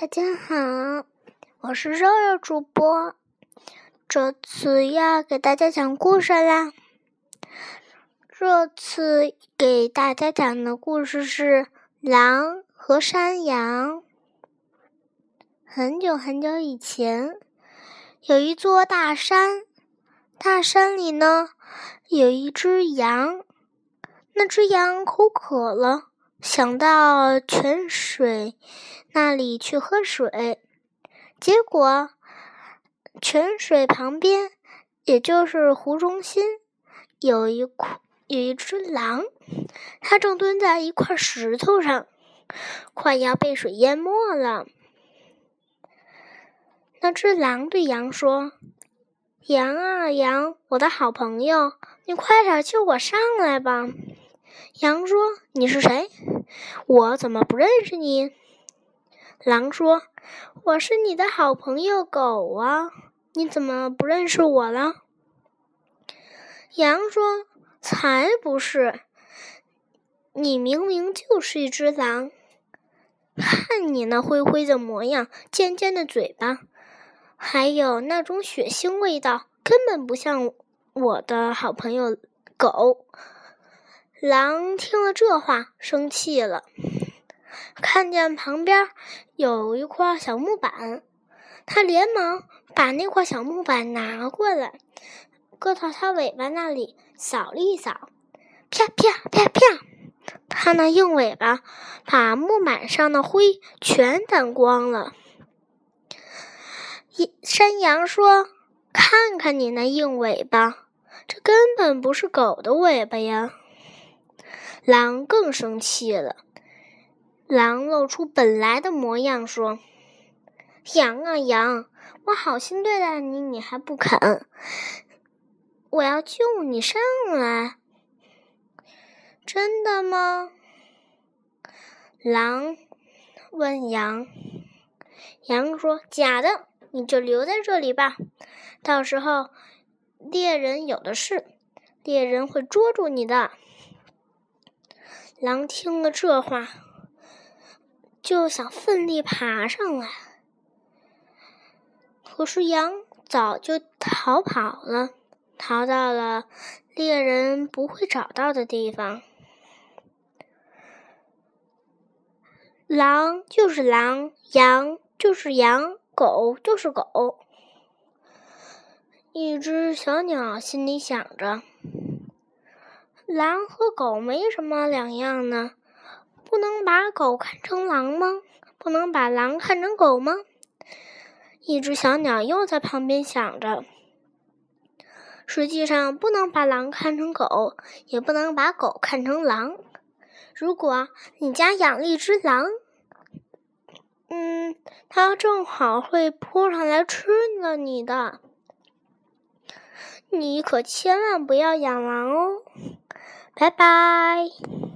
大家好，我是肉肉主播，这次要给大家讲故事啦。这次给大家讲的故事是狼和山羊。很久很久以前，有一座大山，大山里呢有一只羊，那只羊口渴了。想到泉水那里去喝水，结果泉水旁边，也就是湖中心，有一块有一只狼，它正蹲在一块石头上，快要被水淹没了。那只狼对羊说：“羊啊羊，我的好朋友，你快点救我上来吧。”羊说：“你是谁？我怎么不认识你？”狼说：“我是你的好朋友狗啊，你怎么不认识我了？”羊说：“才不是！你明明就是一只狼，看你那灰灰的模样，尖尖的嘴巴，还有那种血腥味道，根本不像我的好朋友狗。”狼听了这话，生气了。看见旁边有一块小木板，他连忙把那块小木板拿过来，搁到他尾巴那里扫了一扫，啪啪啪啪，他那硬尾巴把木板上的灰全掸光了。山羊说：“看看你那硬尾巴，这根本不是狗的尾巴呀！”狼更生气了，狼露出本来的模样，说：“羊啊羊，我好心对待你，你还不肯，我要救你上来，真的吗？”狼问羊，羊说：“假的，你就留在这里吧，到时候猎人有的是，猎人会捉住你的。”狼听了这话，就想奋力爬上来，可是羊早就逃跑了，逃到了猎人不会找到的地方。狼就是狼，羊就是羊，狗就是狗。一只小鸟心里想着。狼和狗没什么两样呢，不能把狗看成狼吗？不能把狼看成狗吗？一只小鸟又在旁边想着。实际上，不能把狼看成狗，也不能把狗看成狼。如果你家养了一只狼，嗯，它正好会扑上来吃了你的，你可千万不要养狼哦。拜拜。